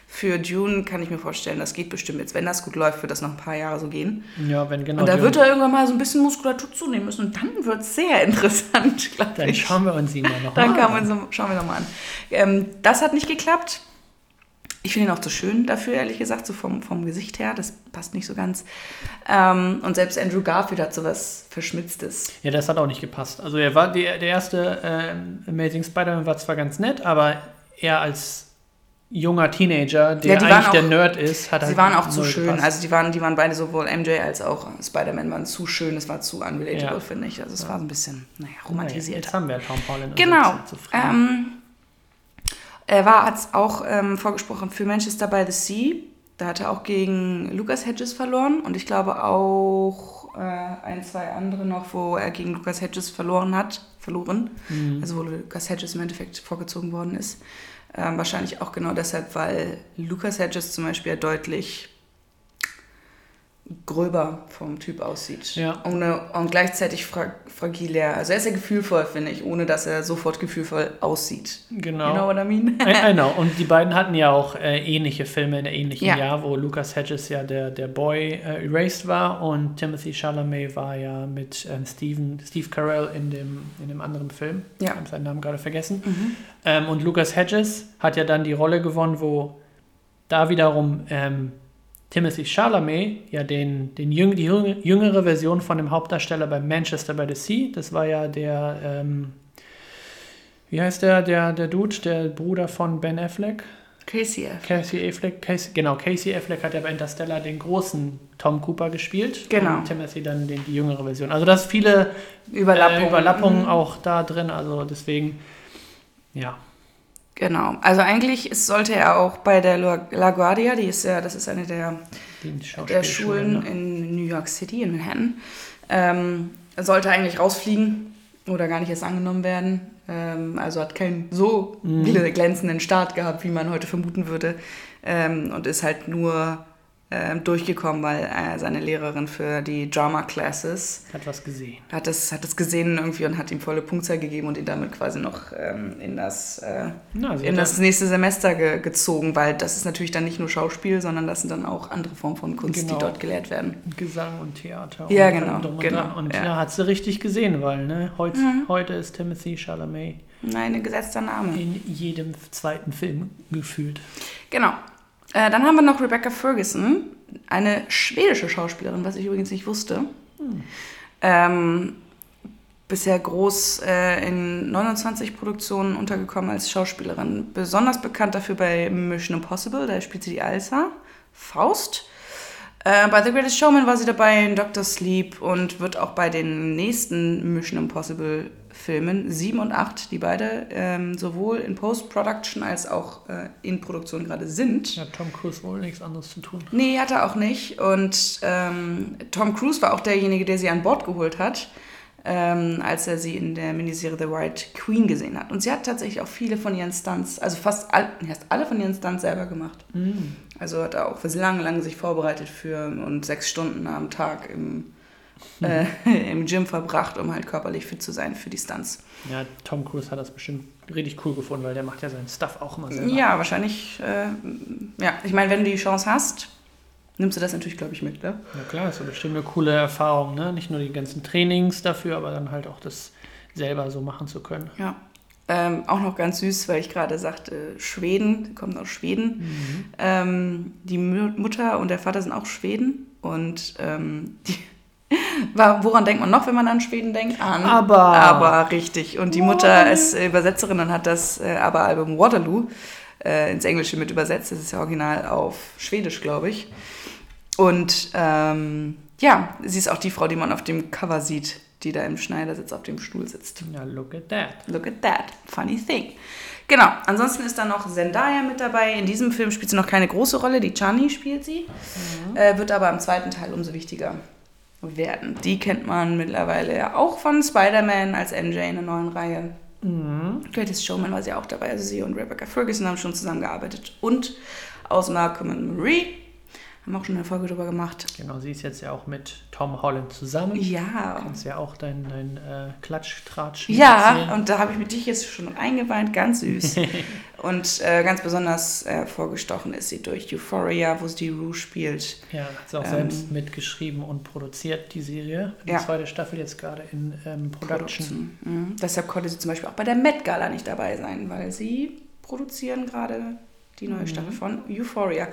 für Dune, kann ich mir vorstellen, das geht bestimmt jetzt. Wenn das gut läuft, wird das noch ein paar Jahre so gehen. Ja, wenn genau. und da wird er irgendwann mal so ein bisschen Muskulatur zunehmen müssen. Und dann wird es sehr interessant, glaube dann ich. schauen wir uns ihn ja noch Dann mal kann an. man so, schauen wir nochmal an. Ähm, das hat nicht geklappt. Ich finde ihn auch zu schön dafür, ehrlich gesagt, so vom, vom Gesicht her. Das passt nicht so ganz. Ähm, und selbst Andrew Garfield hat sowas Verschmitztes. Ja, das hat auch nicht gepasst. Also er war die, der erste äh, Amazing Spider-Man war zwar ganz nett, aber er als junger Teenager, der Ja, eigentlich der auch- Nerd ist, hat Sie halt waren auch zu schön. gepasst. Also die waren, die waren beide sowohl MJ als auch Spider-Man waren zu schön. Es war zu unrelatable, Ja. finde ich. Also es war so ein bisschen, naja, romantisiert. Jetzt haben wir Tom Holland. Genau. Er war hat's auch ähm, vorgesprochen für Manchester by the Sea. Da hat er auch gegen Lucas Hedges verloren und ich glaube auch äh, ein, zwei andere noch, wo er gegen Lucas Hedges verloren hat, verloren. Mhm. Also wo Lucas Hedges im Endeffekt vorgezogen worden ist. Ähm, wahrscheinlich auch genau deshalb, weil Lucas Hedges zum Beispiel ja deutlich gröber vom Typ aussieht. Ja. Ohne, und gleichzeitig fra fragiler. Also er ist ja gefühlvoll, finde ich, ohne dass er sofort gefühlvoll aussieht. Genau. You know what I mean? I, I know. Und die beiden hatten ja auch äh, ähnliche Filme in einem ähnlichen Ja. Jahr, wo Lucas Hedges ja der, der Boy äh, Erased war und Timothy Chalamet war ja mit ähm, Steven, Steve Carell in dem, in dem anderen Film. Ja. Ich habe seinen Namen gerade vergessen. Ähm, und Lucas Hedges hat ja dann die Rolle gewonnen, wo da wiederum ähm, Timothy Chalamet ja den, den jüng, die jüng- jüngere Version von dem Hauptdarsteller bei Manchester by the Sea, das war ja der, ähm, wie heißt der, der, der Dude, der Bruder von Ben Affleck? Casey F. Casey Affleck, Casey, genau, Casey Affleck hat ja bei Interstellar den großen Tom Cooper gespielt. Genau. Und Timothy dann den, die jüngere Version. Also da ist viele Überlappung. äh, Überlappungen Mhm. auch da drin, also deswegen, ja. Genau. Also eigentlich ist, sollte er auch bei der La Guardia, die ist ja, das ist eine der, der Schulen ne? in New York City, in Manhattan, ähm, sollte eigentlich rausfliegen oder gar nicht erst angenommen werden. Ähm, also hat keinen so Mhm. gl- glänzenden Start gehabt, wie man heute vermuten würde. Ähm, und ist halt nur ähm, durchgekommen, weil äh, seine Lehrerin für die Drama Classes Hat was gesehen. hat das, hat das gesehen irgendwie und hat ihm volle Punktzahl gegeben und ihn damit quasi noch ähm, in das, äh, Na, sie in das nächste Semester ge gezogen, weil das ist natürlich dann nicht nur Schauspiel, sondern das sind dann auch andere Formen von Kunst, Genau. die dort gelehrt werden. Gesang und Theater. Ja, und genau, und genau. Und ja. ja, hat sie richtig gesehen, weil ne, heut, Mhm. heute ist Timothy Chalamet Nein, ein gesetzter Name. in jedem zweiten Film gefühlt. Genau. Äh, dann haben wir noch Rebecca Ferguson, eine schwedische Schauspielerin, was ich übrigens nicht wusste. Ähm, bisher groß äh, in 29 Produktionen untergekommen als Schauspielerin. Besonders bekannt dafür bei Mission Impossible, da spielt sie die Alsa. Faust. Äh, bei The Greatest Showman war sie dabei in Dr. Sleep und wird auch bei den nächsten Mission Impossible Filmen 7 und 8, die beide ähm, sowohl in Post-Production als auch äh, in Produktion gerade sind. Ja, Tom Cruise wohl nichts anderes zu tun. Nee, hat er auch nicht. Und ähm, Tom Cruise war auch derjenige, der sie an Bord geholt hat, ähm, als er sie in der Miniserie The White Queen gesehen hat. Und sie hat tatsächlich auch viele von ihren Stunts, also fast, all, fast alle von ihren Stunts selber gemacht. Mhm. Also hat er auch für lange, lange sich vorbereitet für und sechs Stunden am Tag im, äh, im Gym verbracht, um halt körperlich fit zu sein für die Stunts. Ja, Tom Cruise hat das bestimmt richtig cool gefunden, weil der macht ja seinen Stuff auch immer selber. Ja, wahrscheinlich, äh, ja, ich meine, wenn du die Chance hast, nimmst du das natürlich, glaube ich, mit, ne? Na klar, ist ja bestimmt eine coole Erfahrung, ne? Nicht nur die ganzen Trainings dafür, aber dann halt auch das selber so machen zu können. Ja. Ähm, auch noch ganz süß, weil ich gerade sagte, Schweden, die kommt aus Schweden. Mhm. Ähm, die Mu- Mutter und der Vater sind auch Schweden. Und ähm, die, woran denkt man noch, wenn man an Schweden denkt? An Aber. Aber, richtig. Und die Mutter ist äh, Übersetzerin und hat das äh, Aber-Album Waterloo äh, ins Englische mit übersetzt. Das ist ja original auf Schwedisch, glaube ich. Und ähm, ja, sie ist auch die Frau, die man auf dem Cover sieht, die da im Schneidersitz auf dem Stuhl sitzt. Ja, look at that. Look at that. Funny thing. Genau. Ansonsten ist da noch Zendaya mit dabei. In diesem Film spielt sie noch keine große Rolle. Die Chani spielt sie. Äh, wird aber im zweiten Teil umso wichtiger werden. Die kennt man mittlerweile ja auch von Spider-Man als MJ in der neuen Reihe. Mhm. Greatest Showman war sie auch dabei. Also sie und Rebecca Ferguson haben schon zusammengearbeitet. Und aus Malcolm and Marie haben auch schon eine Folge drüber gemacht. Genau, sie ist jetzt ja auch mit Tom Holland zusammen. Ja. Kannst ja auch dein, dein äh, Klatsch-Tratsch Ja, erzählen. und da habe ich mit dich jetzt schon eingeweint, ganz süß. und äh, ganz besonders äh, vorgestochen ist sie durch Euphoria, wo sie die Rue spielt. Ja, hat sie auch Ähm, selbst mitgeschrieben und produziert, die Serie. Die Ja. zweite Staffel jetzt gerade in ähm, Production. Mhm. Deshalb konnte sie zum Beispiel auch bei der Met Gala nicht dabei sein, weil sie produzieren gerade die neue Mhm. Staffel von Euphoria.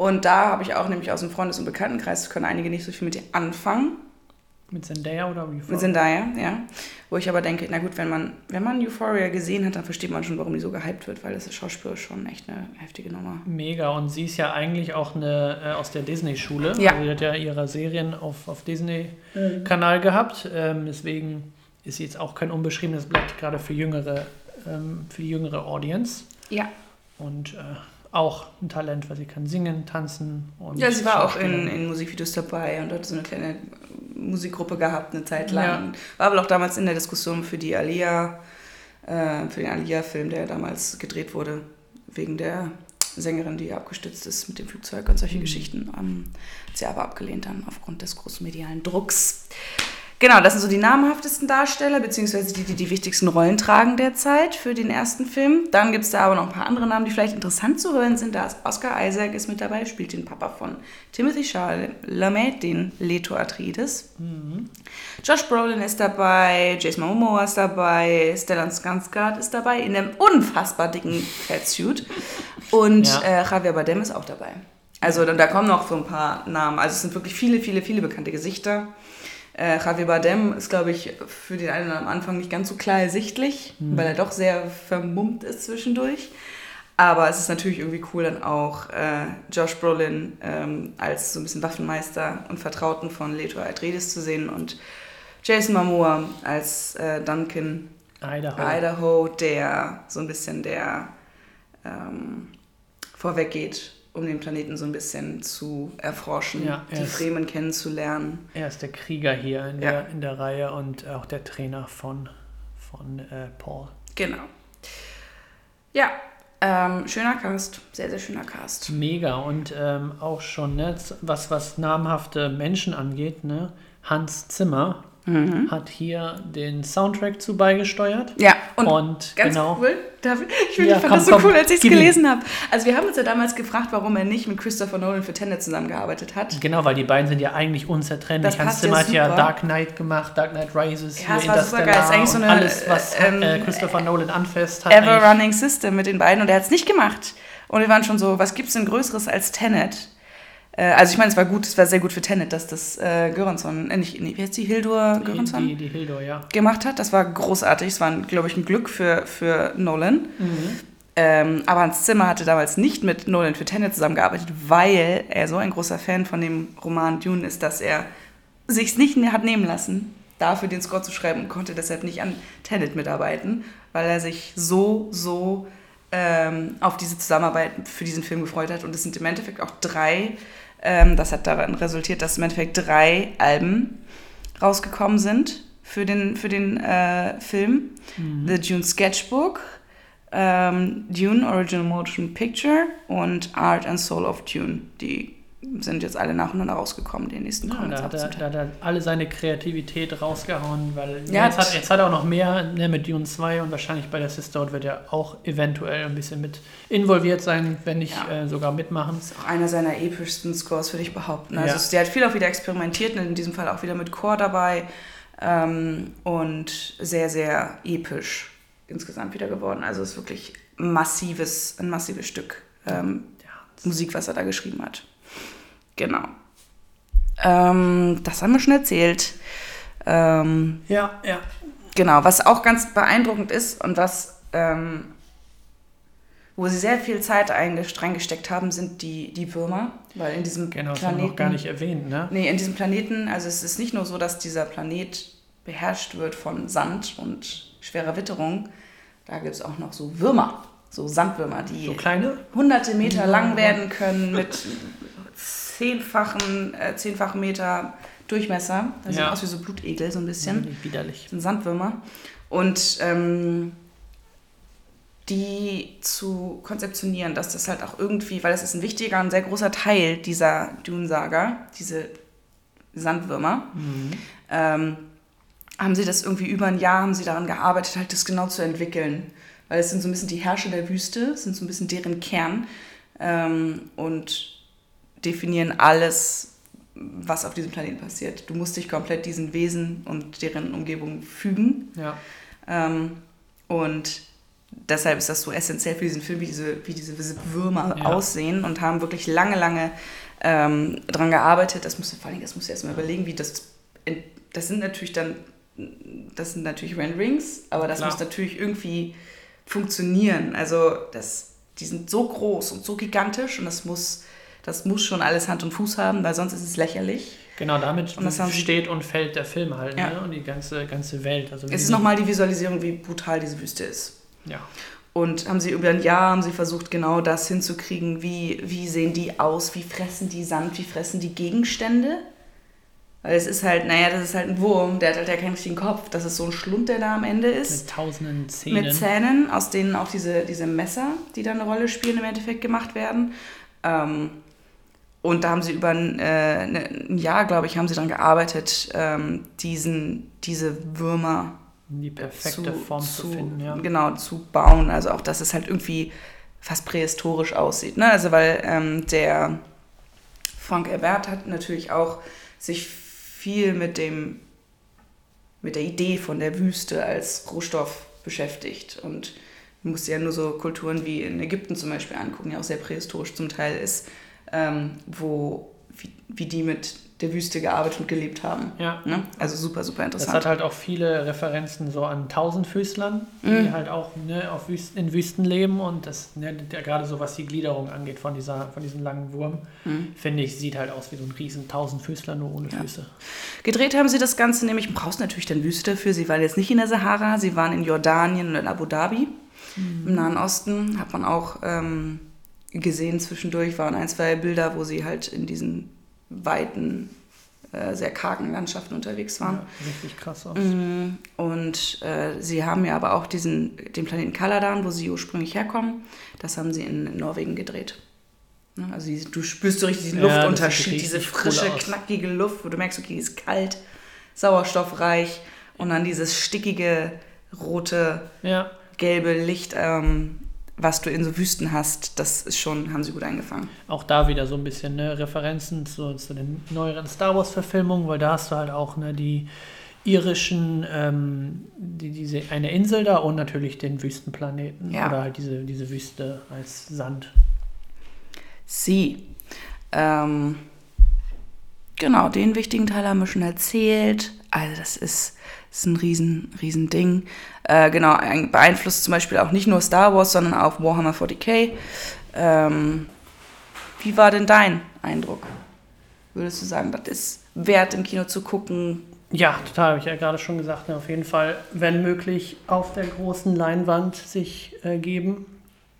Und da habe ich auch nämlich aus dem Freundes- und Bekanntenkreis, können einige nicht so viel mit ihr anfangen. Mit Zendaya oder Euphoria? Mit Zendaya, ja. Wo ich aber denke, na gut, wenn man, wenn man Euphoria gesehen hat, dann versteht man schon, warum die so gehypt wird, weil das ist schauspielerisch schon echt eine heftige Nummer. Mega, und sie ist ja eigentlich auch eine äh, aus der Disney-Schule. Ja. Also sie hat ja ihre Serien auf, auf Disney-Kanal gehabt. Ähm, deswegen ist sie jetzt auch kein unbeschriebenes Blatt, gerade für jüngere, ähm, für die jüngere Audience. Ja. Und äh, auch ein Talent, weil sie kann singen, tanzen und Ja, sie war auch in, in Musikvideos dabei und hat so eine kleine Musikgruppe gehabt eine Zeit lang. Ja. War aber auch damals in der Diskussion für die Alia, äh, für den Alia-Film, der damals gedreht wurde, wegen der Sängerin, die abgestürzt ist mit dem Flugzeug und solche Mhm. Geschichten. Ähm, hat sie aber abgelehnt dann aufgrund des großen medialen Drucks. Genau, das sind so die namhaftesten Darsteller, beziehungsweise die, die die wichtigsten Rollen tragen derzeit für den ersten Film. Dann gibt es da aber noch ein paar andere Namen, die vielleicht interessant zu hören sind. Da ist Oscar Isaac ist mit dabei, spielt den Papa von Timothy Chalamet, den Leto Atreides. Josh Brolin ist dabei, Jason Momoa ist dabei, Stellan Skarsgård ist dabei in einem unfassbar dicken Fatsuit und Ja. äh, Javier Bardem ist auch dabei. Also da, da kommen noch so ein paar Namen. Also es sind wirklich viele, viele, viele bekannte Gesichter. Äh, Javier Bardem ist, glaube ich, für den einen am Anfang nicht ganz so klar ersichtlich, weil er doch sehr vermummt ist zwischendurch. Aber es ist natürlich irgendwie cool, dann auch äh, Josh Brolin ähm, als so ein bisschen Waffenmeister und Vertrauten von Leto Atreides zu sehen und Jason Momoa als äh, Duncan Idaho. Idaho, der so ein bisschen der ähm, vorweggeht, um den Planeten so ein bisschen zu erforschen, Ja, die ist- Fremen kennenzulernen. Er ist der Krieger hier in, Ja. der, in der Reihe und auch der Trainer von, von äh, Paul. Genau. Ja, ähm, schöner Cast, sehr, sehr schöner Cast. Mega und ähm, auch schon, ne, was, was namhafte Menschen angeht, ne, Hans Zimmer Mhm. hat hier den Soundtrack zu beigesteuert. Ja, und, Und, ganz genau, cool, darf, ich finde, Ja, fand komm, das so komm, cool, als ich es gelesen habe. Also wir haben uns ja damals gefragt, warum er nicht mit Christopher Nolan für Tenet zusammengearbeitet hat. genau, weil die beiden sind ja eigentlich unzertrennlich. Das Hans passt ja Zimmer hat ja. Dark Knight gemacht, Dark Knight Rises, Ja, es hier war super geil. Es ist eigentlich so eine, alles, was ähm, äh, Christopher Nolan anfasst, hat Ever Running System mit den beiden und er hat es nicht gemacht. Und wir waren schon so, was gibt's denn Größeres als Tenet? Äh, also ich meine, es war gut, es war sehr gut für Tenet, dass das äh, Göransson, äh, nicht, nee, wie heißt die, Hildur die, Göransson die, die Hildur, ja. gemacht hat. Das war großartig. Es war, glaube ich, ein Glück für, für Nolan. Mhm. Ähm, aber Hans Zimmer hatte damals nicht mit Nolan für Tenet zusammengearbeitet, weil er so ein großer Fan von dem Roman Dune ist, dass er sich nicht hat nehmen lassen, dafür den Score zu schreiben und konnte deshalb nicht an Tenet mitarbeiten, weil er sich so, so ähm, auf diese Zusammenarbeit für diesen Film gefreut hat. Und es sind im Endeffekt auch drei, ähm, das hat daran resultiert, dass im Endeffekt drei Alben rausgekommen sind für den, für den äh, Film. The Dune Sketchbook, ähm, Dune Original Motion Picture und Art and Soul of Dune. Die sind jetzt alle nacheinander rausgekommen, die nächsten Ja, kommen jetzt da, er, da hat er alle seine Kreativität rausgehauen, weil Ja, jetzt, hat, jetzt hat er auch noch mehr ne, mit Dune 2 und wahrscheinlich bei der Sisterhood wird er auch eventuell ein bisschen mit involviert sein, wenn nicht Ja. äh, sogar mitmachen. ist auch einer seiner epischsten Scores, würde ich behaupten. Also Ja. der hat viel auch wieder experimentiert, in diesem Fall auch wieder mit Chor dabei ähm, und sehr, sehr episch insgesamt wieder geworden. Also es ist wirklich massives, ein massives Stück ähm, Musik, was er da geschrieben hat. Genau. Ähm, das haben wir schon erzählt. Ähm, Ja, ja. Genau, was auch ganz beeindruckend ist und was, ähm, wo sie sehr viel Zeit einges- reingesteckt haben, sind die, die Würmer, weil in diesem Genau, das haben wir Planeten... noch gar nicht erwähnt, ne? Nee, in diesem Planeten, also es ist nicht nur so, dass dieser Planet beherrscht wird von Sand und schwerer Witterung, da gibt es auch noch so Würmer, so Sandwürmer, die So kleine? hunderte Meter lang werden können mit zehnfachen, äh, zehnfachen Meter Durchmesser. Das sieht Ja. aus wie so Blutegel, so ein bisschen. Nicht widerlich. Das sind Sandwürmer. Und ähm, die zu konzeptionieren, dass das halt auch irgendwie, weil das ist ein wichtiger und sehr großer Teil dieser Dune-Saga, diese Sandwürmer, ähm, haben sie das irgendwie über ein Jahr, haben sie daran gearbeitet, halt das genau zu entwickeln. Weil es sind so ein bisschen die Herrscher der Wüste, es sind so ein bisschen deren Kern ähm, und definieren alles, was auf diesem Planeten passiert. Du musst dich komplett diesen Wesen und deren Umgebung fügen. Ja. Ähm, und deshalb ist das so essentiell für diesen Film, wie diese, wie diese Würmer Ja. aussehen und haben wirklich lange, lange ähm, dran gearbeitet. Das musst du, vor allem, das musst du erstmal überlegen, wie das. Das sind natürlich dann, das sind natürlich Renderings, aber das Klar. muss natürlich irgendwie funktionieren. Also das, die sind so groß und so gigantisch und das muss, das muss schon alles Hand und Fuß haben, weil sonst ist es lächerlich. Genau, damit Und steht und fällt der Film halt, Ja. ne? Und die ganze, ganze Welt. Also Es ist nochmal die Visualisierung, wie brutal diese Wüste ist. Ja. Und haben sie über ein Jahr haben sie versucht, genau das hinzukriegen, wie, wie sehen die aus, wie fressen die Sand, wie fressen die Gegenstände. Weil es ist halt, naja, das ist halt ein Wurm, der hat halt ja keinen richtigen Kopf. Das ist so ein Schlund, der da am Ende ist. Mit tausenden Zähnen. Mit Zähnen, aus denen auch diese, diese Messer, die dann eine Rolle spielen, im Endeffekt gemacht werden. Ähm, und da haben sie über ein, äh, ne, ein Jahr, glaube ich, haben sie daran gearbeitet, ähm, diesen, diese Würmer in die perfekte Form zu, finden, ja. Genau, zu bauen. Also auch, dass es halt irgendwie fast prähistorisch aussieht. Ne? Also weil ähm, der Frank Herbert hat natürlich auch sich viel mit dem mit der Idee von der Wüste als Rohstoff beschäftigt und man muss ja nur so Kulturen wie in Ägypten zum Beispiel angucken, die auch sehr prähistorisch zum Teil ist, ähm, wo wie, wie die mit der Wüste gearbeitet und gelebt haben. Ja. Ne? Also super, super interessant. Das hat halt auch viele Referenzen so an Tausendfüßlern, die Mhm. halt auch ne, auf Wüsten, in Wüsten leben und das, ne, der, gerade so was die Gliederung angeht von, dieser, von diesem langen Wurm, Mhm. finde ich, sieht halt aus wie so ein riesen Tausendfüßler, nur ohne Ja. Füße. Gedreht haben sie das Ganze nämlich, man braucht natürlich dann Wüste dafür. Sie waren jetzt nicht in der Sahara, sie waren in Jordanien und in Abu Dhabi. Im Nahen Osten hat man auch ähm, gesehen zwischendurch, waren ein, zwei Bilder, wo sie halt in diesen weiten, äh, sehr kargen Landschaften unterwegs waren. Ja, richtig krass aus. Mhm. Und äh, sie haben ja aber auch diesen, den Planeten Kaladan, wo sie ursprünglich herkommen, das haben sie in Norwegen gedreht. Ne, Also du spürst so richtig diesen Ja, Luftunterschied, diese cool frische, aus. knackige Luft, wo du merkst, okay, ist kalt, sauerstoffreich und dann dieses stickige, rote, Ja, gelbe Licht, ähm, was du in so Wüsten hast, das ist schon, haben sie gut eingefangen. auch da wieder so ein bisschen ne, Referenzen zu, zu den neueren Star Wars-Verfilmungen, weil da hast du halt auch ne, die irischen, ähm, die, diese eine Insel da und natürlich den Wüstenplaneten Ja. oder halt diese, diese Wüste als Sand. Sie. Ähm, genau, den wichtigen Teil haben wir schon erzählt. Also das ist, ist ein riesen, riesen Ding. Äh, genau, ein- beeinflusst zum Beispiel auch nicht nur Star Wars, sondern auch Warhammer 40k. Ähm, wie war denn dein Eindruck? Würdest du sagen, das ist wert im Kino zu gucken? Ja, total, habe ich ja gerade schon gesagt. Ne, auf jeden Fall, wenn möglich, auf der großen Leinwand sich äh, geben.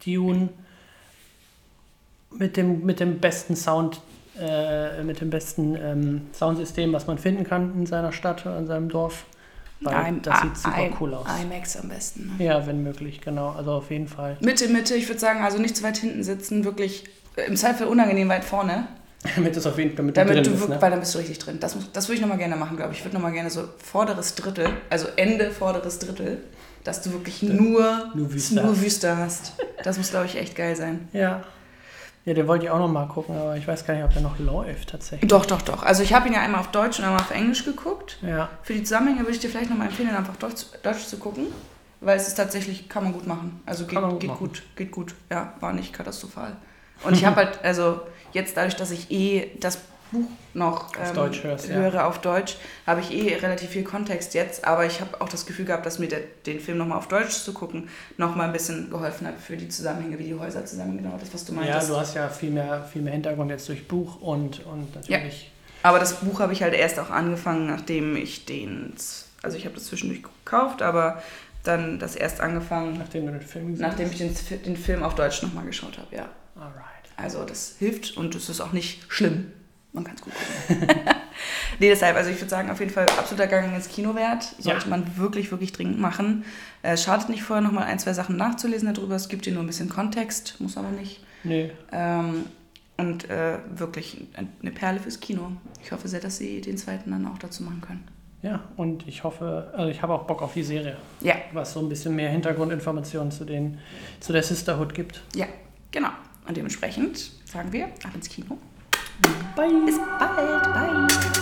Dune mit dem, mit dem besten Sound, äh, mit dem besten ähm, Soundsystem, was man finden kann in seiner Stadt oder in seinem Dorf. Weil I'm- das sieht super I- cool aus. IMAX am besten. Ne? Ja, wenn möglich, genau. Also auf jeden Fall. Mitte, Mitte, ich würde sagen, also nicht zu weit hinten sitzen, wirklich äh, im Zweifel unangenehm weit vorne. Damit es auf jeden Fall mit Damit drin du ist, wirklich, ne? weil dann bist du richtig drin. Das, muss- das würde ich nochmal gerne machen, glaube ich. Ich würde nochmal gerne so vorderes Drittel, also Ende vorderes Drittel, dass du wirklich nur, Nur Wüste nur. Wüste hast. Das muss, glaube ich, echt geil sein. Ja. Ja, den wollte ich auch noch mal gucken, aber ich weiß gar nicht, ob der noch läuft tatsächlich. Doch, doch, doch. Also ich habe ihn ja einmal auf Deutsch und einmal auf Englisch geguckt. Ja. Für die Zusammenhänge würde ich dir vielleicht nochmal empfehlen, ihn einfach Deutsch, Deutsch zu gucken. Weil es ist tatsächlich, kann man gut machen. Also geht, gut geht machen. gut, geht gut. Ja, war nicht katastrophal. Und ich habe halt, also jetzt dadurch, dass ich eh das Buch noch ähm, Auf Deutsch hörst, ja. höre auf Deutsch, habe ich eh relativ viel Kontext jetzt. Aber ich habe auch das Gefühl gehabt, dass mir der, den Film nochmal auf Deutsch zu gucken, nochmal ein bisschen geholfen hat für die Zusammenhänge, wie die Häuser zusammen, genau das, was du Ja, meintest. du hast ja viel mehr, viel mehr Hintergrund jetzt durch Buch und, und natürlich. Aber das Buch habe ich halt erst auch angefangen, nachdem ich den, also ich habe das zwischendurch gekauft, aber dann das erst angefangen, Nachdem du den Film gesehen nachdem ich den, den Film auf Deutsch nochmal geschaut habe, ja. Alright. Also das hilft und es ist auch nicht schlimm. Man kann es gut gucken. nee, deshalb, also ich würde sagen, auf jeden Fall absoluter Gang ins Kino wert. Sollte Ja. man wirklich, wirklich dringend machen. Äh, Es schadet nicht vorher nochmal ein, zwei Sachen nachzulesen darüber. Es gibt dir nur ein bisschen Kontext, muss aber nicht. Nee. Ähm, und äh, wirklich eine Perle fürs Kino. Ich hoffe sehr, dass sie den zweiten dann auch dazu machen können. Ja, und ich hoffe, also ich habe auch Bock auf die Serie, Ja, was so ein bisschen mehr Hintergrundinformationen zu, den, zu der Sisterhood gibt. ja, genau. Und dementsprechend sagen wir ab ins Kino. Bye! Bis bald. Bye.